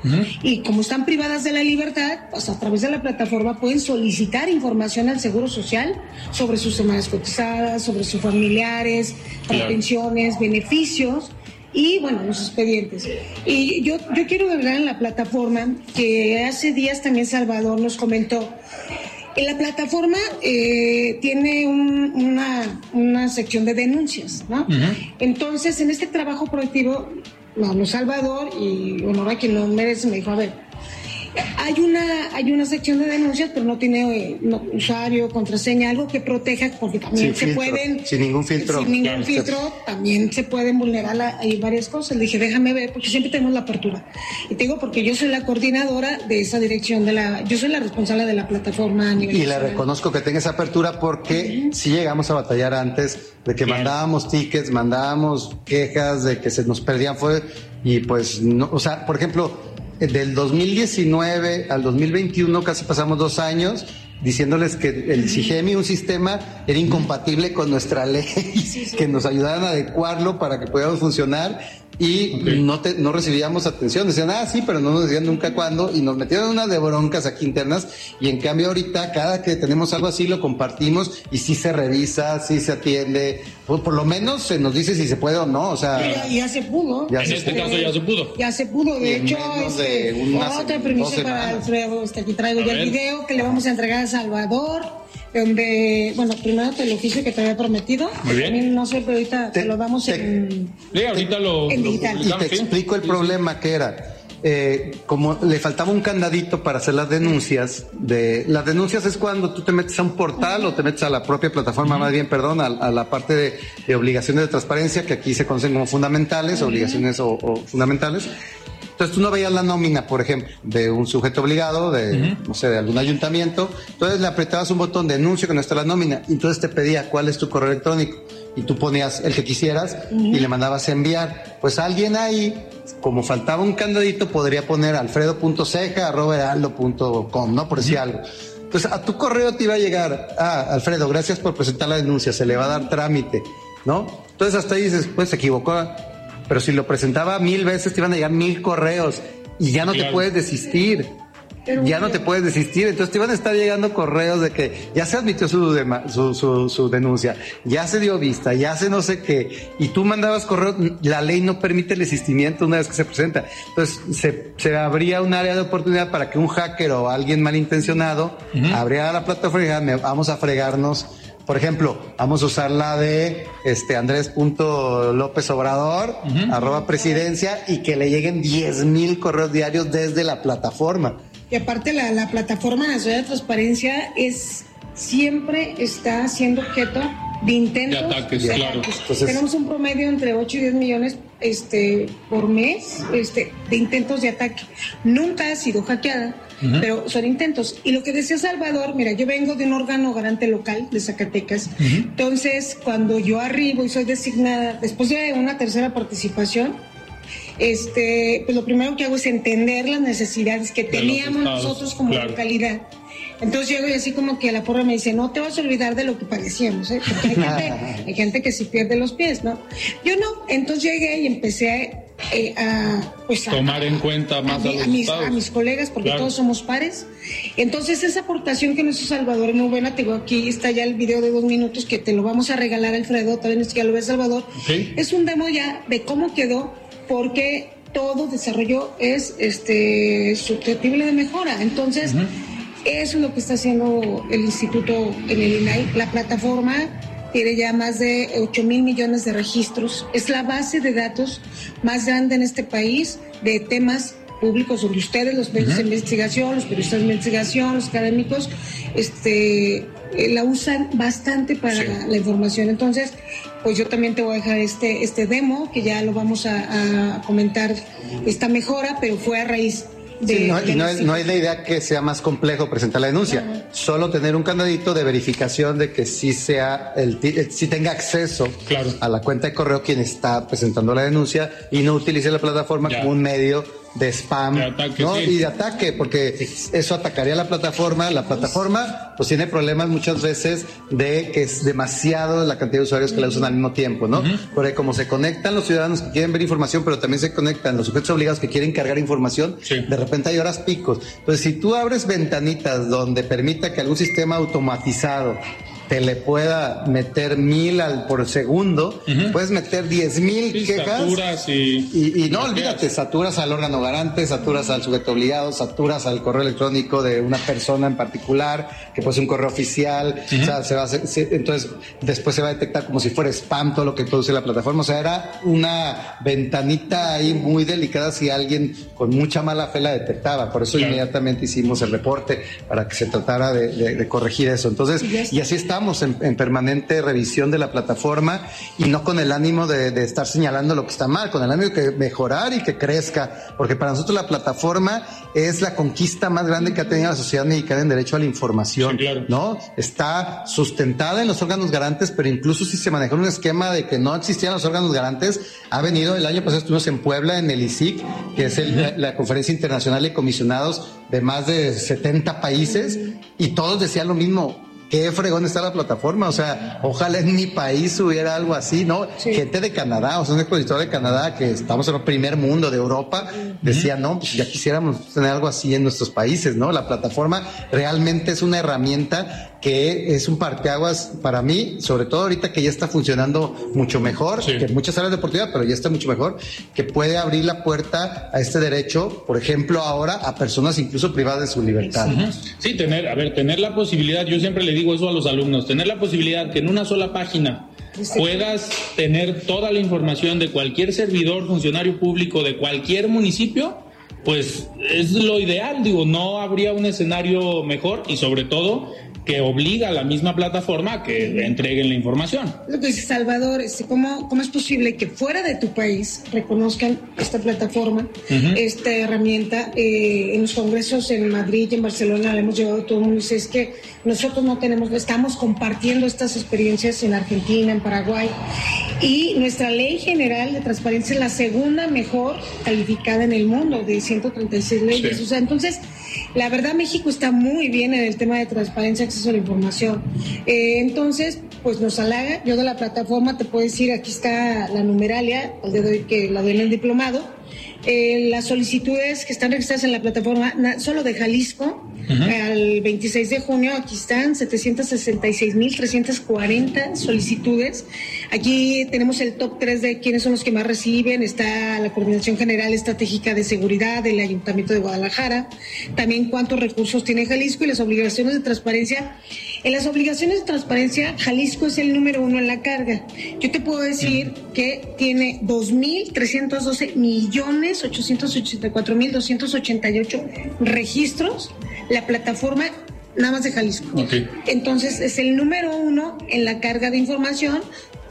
Y como están privadas de la libertad, pues a través de la plataforma pueden solicitar información al Seguro Social sobre sus semanas cotizadas, sobre sus familiares, para pensiones, beneficios y bueno, los expedientes. Y yo, yo quiero hablar en la plataforma que hace días también Salvador nos comentó. En la plataforma eh, tiene una, una, sección de denuncias, ¿no? Entonces, en este trabajo proactivo, bueno, Salvador y honor a quien lo merece, me dijo, a ver, hay una, hay una sección de denuncias, pero no tiene eh, usuario, contraseña, algo que proteja, porque también se pueden. Sin ningún filtro. Sin ningún filtro, también se pueden vulnerar hay varias cosas. Le dije, déjame ver, porque siempre tenemos la apertura. Y te digo, porque yo soy la coordinadora de esa dirección, de la, yo soy la responsable de la plataforma a nivel. Y le reconozco que tenga esa apertura porque si llegamos a batallar antes de que mandábamos tickets, mandábamos quejas de que se nos perdían fue y pues no, o sea, por ejemplo del 2019 al 2021 casi pasamos dos años diciéndoles que el CIGEMI, un sistema, era incompatible con nuestra ley, que nos ayudaran a adecuarlo para que pudiéramos funcionar y no, te, no recibíamos atención. Decían, ah, sí, pero no nos decían nunca cuándo y nos metieron una de broncas aquí internas y en cambio ahorita cada que tenemos algo así lo compartimos y sí se revisa, sí se atiende, pues por lo menos se nos dice si se puede o no, o sea... Ya, se pudo. en este caso ya se pudo. Ya se pudo, de hecho, este, otra premisa para Alfredo, este, aquí traigo ya el video que le vamos a entregar a Salvador donde, bueno, primero te lo quise que te había prometido. Muy bien. No sé, pero ahorita te, lo damos en, sí, ahorita lo, en digital. y te explico el problema que era. Eh, como le faltaba un candadito para hacer las denuncias, de las denuncias es cuando tú te metes a un portal o te metes a la propia plataforma, más bien, perdón, a, la parte de, obligaciones de transparencia, que aquí se conocen como fundamentales, obligaciones o, o fundamentales. Entonces tú no veías la nómina, por ejemplo, de un sujeto obligado, de, no sé, de algún ayuntamiento. Entonces le apretabas un botón de anuncio que no está la nómina. Y entonces te pedía cuál es tu correo electrónico. Y tú ponías el que quisieras y le mandabas a enviar. Pues alguien ahí, como faltaba un candadito, podría poner alfredo.ceja.com, ¿no? Por decir algo. Entonces a tu correo te iba a llegar, ah, Alfredo, gracias por presentar la denuncia, se le va a dar trámite, ¿no? Entonces hasta ahí dices, pues se equivocó pero si lo presentaba mil veces, te iban a llegar mil correos y ya no te puedes desistir. ya no te puedes desistir. Entonces te iban a estar llegando correos de que ya se admitió su, su, su, denuncia, ya se dio vista, ya se no sé qué. Y tú mandabas correos, la ley no permite el desistimiento una vez que se presenta. Entonces se, se abría un área de oportunidad para que un hacker o alguien malintencionado abriera la plataforma y dijera, vamos a fregarnos por ejemplo, vamos a usar la de este Andrés.lópez Obrador, arroba presidencia, y que le lleguen 10 mil correos diarios desde la plataforma. Y aparte la, la plataforma nacional de transparencia es siempre está siendo objeto de intentos. De ataques, claro. Tenemos un promedio entre 8 y 10 millones este, por mes este, de intentos de ataque. Nunca ha sido hackeada, pero son intentos. Y lo que decía Salvador, mira, yo vengo de un órgano garante local de Zacatecas. Entonces, cuando yo arribo y soy designada, después de una tercera participación, este, pues lo primero que hago es entender las necesidades que teníamos nosotros como localidad entonces llego y así como que la porra me dice, no te vas a olvidar de lo que padecíamos, ¿eh? porque hay gente, hay gente que sí pierde los pies, ¿no? Yo no, entonces llegué y empecé eh, a, pues, tomar en cuenta más a, a, mis, a mis, colegas, porque todos somos pares. Entonces esa aportación que nos hizo Salvador es muy buena, tengo aquí está ya el video de dos minutos que te lo vamos a regalar, Alfredo, también ya lo ves, Salvador. Es un demo ya de cómo quedó, porque todo desarrollo es este susceptible de mejora. Entonces, eso es lo que está haciendo el instituto en el INAI. La plataforma tiene ya más de 8 mil millones de registros. Es la base de datos más grande en este país de temas públicos donde ustedes, los medios de investigación, los periodistas de investigación, los académicos, este, eh, la usan bastante para la información. Entonces, pues yo también te voy a dejar este, este demo, que ya lo vamos a, a comentar, esta mejora, pero fue a raíz Sí, no, y no es, no es la idea que sea más complejo presentar la denuncia, solo tener un candadito de verificación de que sí sea el, sí tenga acceso a la cuenta de correo quien está presentando la denuncia y no utilice la plataforma como un medio de spam ¿no? y de ataque, porque eso atacaría a la plataforma. La plataforma pues tiene problemas muchas veces de que es demasiado la cantidad de usuarios que la usan al mismo tiempo, ¿no? Porque como se conectan los ciudadanos que quieren ver información, pero también se conectan los sujetos obligados que quieren cargar información, de repente hay horas picos. Entonces, si tú abres ventanitas donde permita que algún sistema automatizado te le pueda meter mil al por segundo, puedes meter diez mil quejas. Saturas y, y, no olvídate, saturas al órgano garante, saturas al sujeto obligado, saturas al correo electrónico de una persona en particular, que puede ser un correo oficial. o sea, se va a entonces, después se va a detectar como si fuera spam todo lo que produce la plataforma. O sea, era una ventanita ahí muy delicada si alguien con mucha mala fe la detectaba. Por eso inmediatamente hicimos el reporte para que se tratara de, corregir eso. Entonces, y así está estamos en, permanente revisión de la plataforma y no con el ánimo de, estar señalando lo que está mal, con el ánimo de mejorar y que crezca, porque para nosotros la plataforma es la conquista más grande que ha tenido la sociedad mexicana en derecho a la información, ¿no? Está sustentada en los órganos garantes, pero incluso si se manejó un esquema de que no existían los órganos garantes, ha venido el año pasado estuvimos en Puebla en el ISIC, que es la, Conferencia Internacional de Comisionados de más de 70 países, y todos decían lo mismo, qué fregón está la plataforma. O sea, ojalá en mi país hubiera algo así, ¿no? Gente de Canadá, o sea, un expositor de Canadá que estamos en el primer mundo de Europa, decía, no, pues ya quisiéramos tener algo así en nuestros países, ¿no? La plataforma realmente es una herramienta que es un parteaguas para mí, sobre todo ahorita que ya está funcionando mucho mejor, que muchas áreas deportivas, pero ya está mucho mejor, que puede abrir la puerta a este derecho, por ejemplo, ahora a personas incluso privadas de su libertad. Sí, tener, a ver, tener la posibilidad, yo siempre le digo eso a los alumnos, tener la posibilidad que en una sola página puedas tener toda la información de cualquier servidor, funcionario público de cualquier municipio, pues es lo ideal, digo, no habría un escenario mejor y sobre todo que obliga a la misma plataforma a que entreguen la información. Lo que dice Salvador, este, ¿cómo, ¿cómo es posible que fuera de tu país reconozcan esta plataforma, esta herramienta? Eh, en los congresos en Madrid y en Barcelona le hemos llevado todo el mundo. es que nosotros no tenemos, estamos compartiendo estas experiencias en Argentina, en Paraguay, y nuestra ley general de transparencia es la segunda mejor calificada en el mundo, de 136 leyes. O sea, entonces la verdad, México está muy bien en el tema de transparencia, acceso a la información. Eh, entonces, pues nos halaga. Yo de la plataforma te puedo decir, aquí está la numeralia, al de hoy que la doy en el diplomado. Eh, las solicitudes que están registradas en la plataforma, solo de Jalisco, al 26 de junio, aquí están 766.340 solicitudes. Aquí tenemos el top 3 de quiénes son los que más reciben. Está la Coordinación General Estratégica de Seguridad del Ayuntamiento de Guadalajara. También cuántos recursos tiene Jalisco y las obligaciones de transparencia. En las obligaciones de transparencia, Jalisco es el número uno en la carga. Yo te puedo decir que tiene 2.312 millones 884 mil 288 registros la plataforma nada más de Jalisco. Entonces es el número uno en la carga de información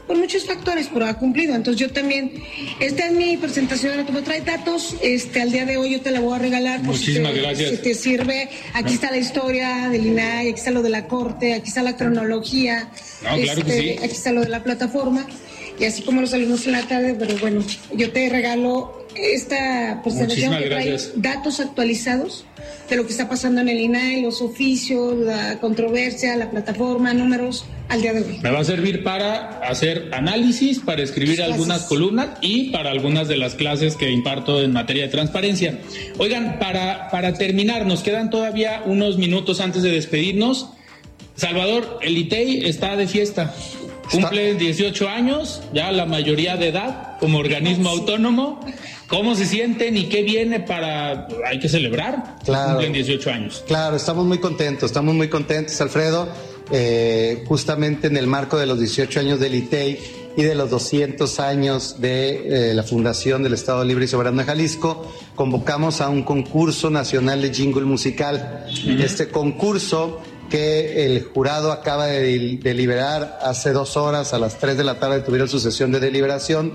por muchos factores, pero ha cumplido. Entonces yo también, esta es mi presentación, como trae datos, este al día de hoy yo te la voy a regalar. Muchísimas gracias. Si te sirve, aquí está la historia del INAI, aquí está lo de la corte, aquí está la cronología, este, aquí está lo de la plataforma, y así como los alumnos en la tarde, pero bueno, yo te regalo esta presentación que trae datos actualizados de lo que está pasando en el INAI, los oficios, la controversia, la plataforma, números al día de hoy. Me va a servir para hacer análisis, para escribir algunas columnas y para algunas de las clases que imparto en materia de transparencia. Oigan, para, para terminar, nos quedan todavía unos minutos antes de despedirnos. Salvador, el ITEI está de fiesta. Cumple 18 años, ya la mayoría de edad como organismo autónomo. ¿Cómo se sienten y qué viene para... Hay que celebrar. Claro. Cumplen 18 años. Claro, estamos muy contentos, estamos muy contentos, Alfredo. Eh, justamente en el marco de los 18 años del ITEI y de los 200 años de eh, la fundación del Estado Libre y Soberano de Jalisco, convocamos a un concurso nacional de jingle musical. Este concurso que el jurado acaba de deliberar hace dos horas, a las tres de la tarde tuvieron su sesión de deliberación,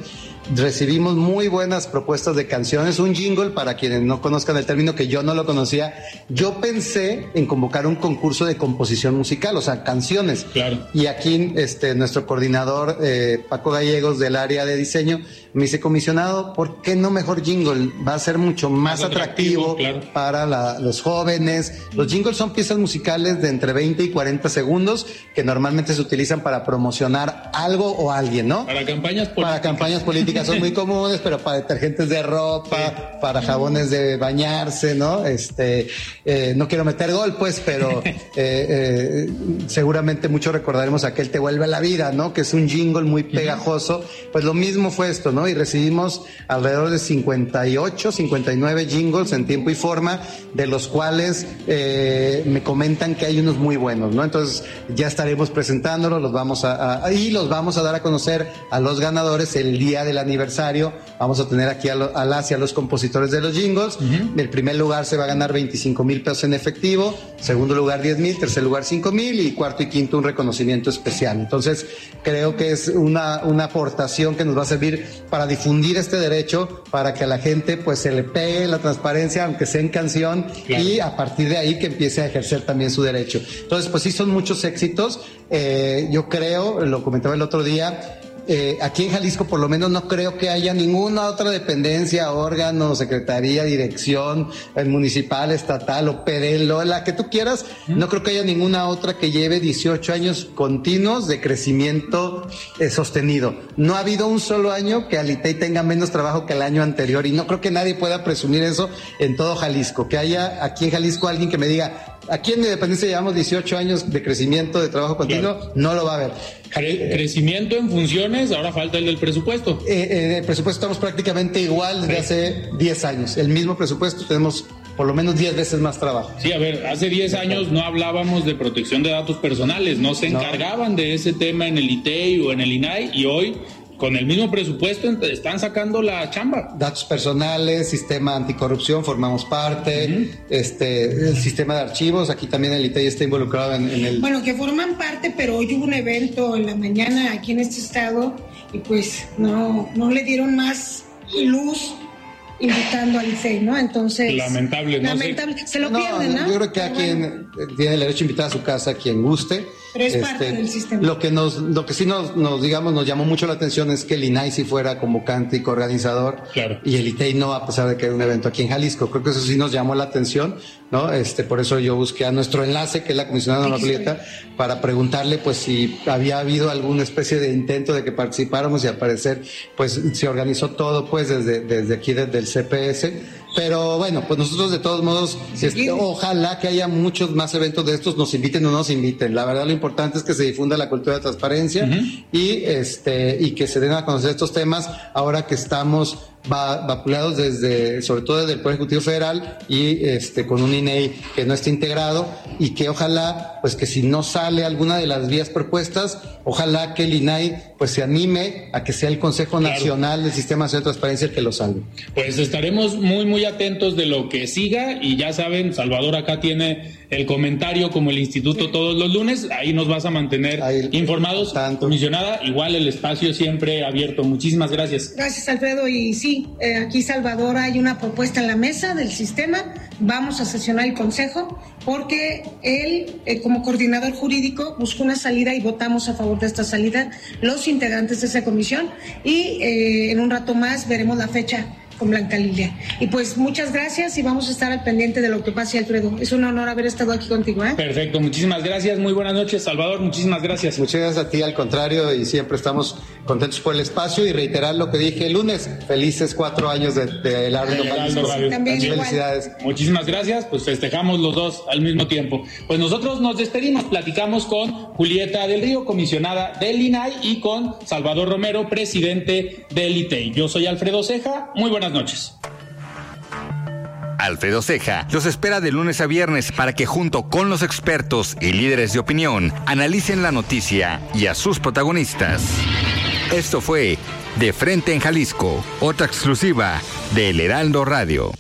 recibimos muy buenas propuestas de canciones, un jingle para quienes no conozcan el término que yo no lo conocía. Yo pensé en convocar un concurso de composición musical, o sea, canciones. Claro. Y aquí este, nuestro coordinador eh, Paco Gallegos del área de diseño me dice, comisionado, ¿por qué no mejor jingle? Va a ser mucho más, atractivo, para los jóvenes. Los jingles son piezas musicales de entre 20 y 40 segundos que normalmente se utilizan para promocionar algo o alguien, ¿no? Para campañas políticas. Para campañas políticas son muy comunes, pero para detergentes de ropa, para jabones de bañarse, ¿no? Este, eh, no quiero meter gol, pues, pero eh, eh, seguramente muchos recordaremos aquel Te vuelve a la vida, ¿no? Que es un jingle muy pegajoso. Pues lo mismo fue esto, ¿no? Y recibimos alrededor de 58, 59 jingles en tiempo y forma, de los cuales me comentan que hay unos muy buenos, ¿no? Entonces ya estaremos presentándolos, los vamos a, y los vamos a dar a conocer a los ganadores el día del aniversario. Vamos a tener aquí a, lo, a las y a los compositores de los jingles. El primer lugar se va a ganar 25 mil pesos en efectivo, segundo lugar 10 mil, tercer lugar 5 mil y cuarto y quinto un reconocimiento especial. Entonces creo que es una, una aportación que nos va a servir para difundir este derecho, para que a la gente pues se le pegue la transparencia, aunque sea en canción, y a partir de ahí que empiece a ejercer también su derecho. Entonces, pues sí son muchos éxitos. Eh, yo creo, lo comentaba el otro día, eh, aquí en Jalisco por lo menos no creo que haya ninguna otra dependencia, órgano, secretaría, dirección el municipal, estatal o PDL, la que tú quieras, no creo que haya ninguna otra que lleve 18 años continuos de crecimiento eh, sostenido. No ha habido un solo año que Alitei tenga menos trabajo que el año anterior y no creo que nadie pueda presumir eso en todo Jalisco, que haya aquí en Jalisco alguien que me diga, Aquí en Independencia llevamos 18 años de crecimiento de trabajo continuo, no lo va a haber. crecimiento en funciones, ahora falta el del presupuesto. Eh, eh, el presupuesto estamos prácticamente igual desde hace 10 años. El mismo presupuesto, tenemos por lo menos 10 veces más trabajo. Sí, a ver, hace 10 años no hablábamos de protección de datos personales, no se encargaban de ese tema en el ITEI o en el INAI y hoy con el mismo presupuesto están sacando la chamba. Datos personales, sistema anticorrupción, formamos parte, este, el sistema de archivos, aquí también el ITEI está involucrado en, el... Bueno, que forman parte, pero hoy hubo un evento en la mañana aquí en este estado y pues no, no le dieron más luz invitando al ICE, ¿no? Entonces. Lamentable, ¿no? Lamentable. Se lo pierden, ¿no? Yo creo que a quien tiene el derecho a invitar a su casa, a quien guste. Pero es parte este, del sistema. Lo que, nos, lo que sí nos, nos, digamos, nos llamó mucho la atención es que el INAI sí fuera convocante y coorganizador. Claro. Y el ITEI no, a pesar de que era un evento aquí en Jalisco. Creo que eso sí nos llamó la atención, ¿no? Este, por eso yo busqué a nuestro enlace, que es la comisionada Norma Julieta, para preguntarle, pues, si había habido alguna especie de intento de que participáramos y al parecer, pues, se organizó todo, pues, desde, desde aquí, desde el CPS pero bueno, pues nosotros de todos modos, este, ojalá que haya muchos más eventos de estos, nos inviten o no nos inviten. La verdad lo importante es que se difunda la cultura de transparencia y este y que se den a conocer estos temas ahora que estamos vapuleados desde, sobre todo desde el Poder Ejecutivo Federal y este con un INEI que no esté integrado y que ojalá, pues que si no sale alguna de las vías propuestas, ojalá que el INAI pues se anime a que sea el Consejo Nacional del Sistema de Transparencia el que lo salve. Pues estaremos muy, muy atentos de lo que siga y ya saben, Salvador acá tiene el comentario como el instituto todos los lunes, ahí nos vas a mantener informados. Tanto. Comisionada, igual el espacio siempre abierto. Muchísimas gracias. Gracias, Alfredo. Y sí, eh, aquí Salvador hay una propuesta en la mesa del sistema. Vamos a sesionar el consejo porque él, eh, como coordinador jurídico, buscó una salida y votamos a favor de esta salida los integrantes de esa comisión. Y eh, en un rato más veremos la fecha con Blanca Lilia. Y pues muchas gracias y vamos a estar al pendiente de lo que pase, Alfredo. Es un honor haber estado aquí contigo. ¿eh? Perfecto, muchísimas gracias. Muy buenas noches, Salvador. Muchísimas gracias. Muchas gracias a ti, al contrario, y siempre estamos contentos por el espacio y reiterar lo que dije el lunes. Felices cuatro años de, de El También Felicidades. Muchísimas gracias. Pues festejamos los dos al mismo tiempo. Pues nosotros nos despedimos, platicamos con Julieta del Río, comisionada del INAI, y con Salvador Romero, presidente del ITEI. Yo soy Alfredo Ceja. Muy buenas noches. Alfredo Ceja los espera de lunes a viernes para que junto con los expertos y líderes de opinión analicen la noticia y a sus protagonistas. Esto fue De Frente en Jalisco, otra exclusiva de El Heraldo Radio.